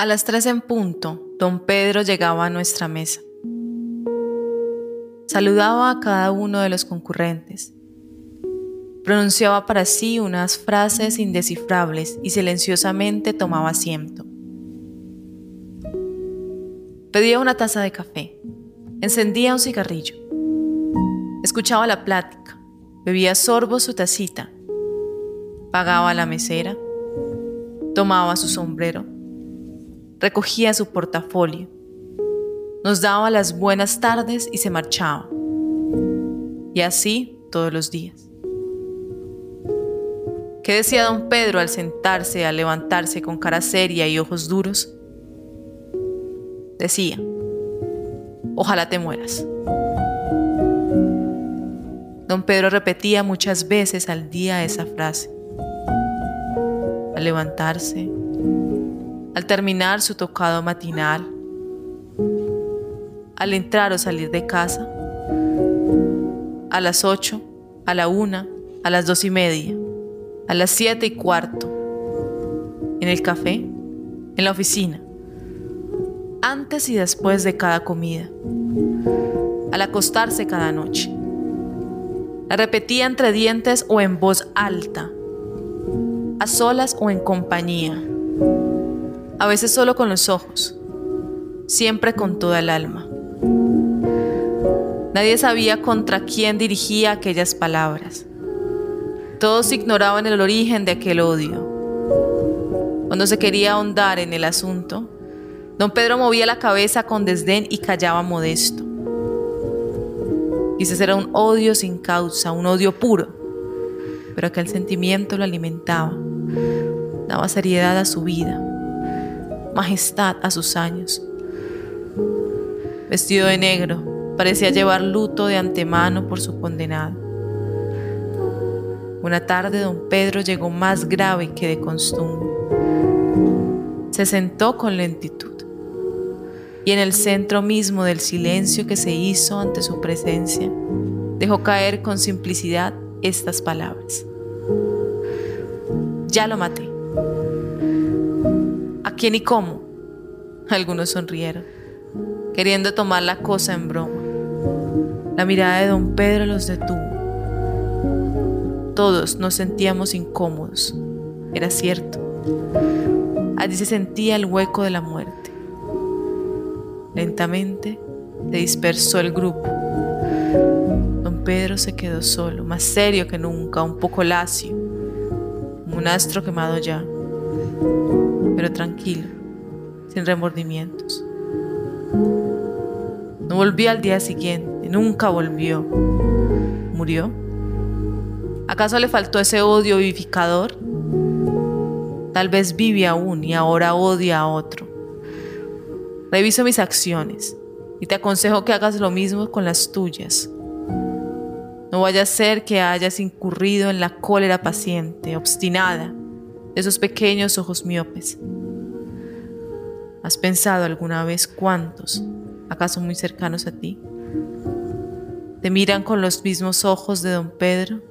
A las tres en punto, don Pedro llegaba a nuestra mesa. Saludaba a cada uno de los concurrentes. Pronunciaba para sí unas frases indescifrables y silenciosamente tomaba asiento. Pedía una taza de café, encendía un cigarrillo, escuchaba la plática, bebía sorbo su tacita, pagaba la mesera, tomaba su sombrero, recogía su portafolio, nos daba las buenas tardes y se marchaba. Y así todos los días. ¿Qué decía don Pedro al sentarse, al levantarse con cara seria y ojos duros? Decía, ojalá te mueras. Don Pedro repetía muchas veces al día esa frase. Al levantarse, al terminar su tocado matinal, al entrar o salir de casa, a las ocho, a la una, a las dos y media, a las siete y cuarto, en el café, en la oficina, antes y después de cada comida, al acostarse cada noche. La repetía entre dientes o en voz alta, a solas o en compañía a veces solo con los ojos, siempre con toda el alma. Nadie sabía contra quién dirigía aquellas palabras. Todos ignoraban el origen de aquel odio. Cuando se quería ahondar en el asunto, don Pedro movía la cabeza con desdén y callaba modesto. Quizás era un odio sin causa, un odio puro, pero aquel sentimiento lo alimentaba, daba seriedad a su vida majestad a sus años. Vestido de negro, parecía llevar luto de antemano por su condenado. Una tarde don Pedro llegó más grave que de costumbre. Se sentó con lentitud y en el centro mismo del silencio que se hizo ante su presencia, dejó caer con simplicidad estas palabras. Ya lo maté. ¿A quién y cómo? Algunos sonrieron, queriendo tomar la cosa en broma. La mirada de don Pedro los detuvo. Todos nos sentíamos incómodos. Era cierto. Allí se sentía el hueco de la muerte. Lentamente se dispersó el grupo. Don Pedro se quedó solo, más serio que nunca, un poco lacio, un astro quemado ya pero tranquilo, sin remordimientos. No volvió al día siguiente, nunca volvió. ¿Murió? ¿Acaso le faltó ese odio vivificador? Tal vez vive aún y ahora odia a otro. Reviso mis acciones y te aconsejo que hagas lo mismo con las tuyas. No vaya a ser que hayas incurrido en la cólera paciente, obstinada, de esos pequeños ojos miopes. ¿Has pensado alguna vez cuántos, acaso muy cercanos a ti, te miran con los mismos ojos de don Pedro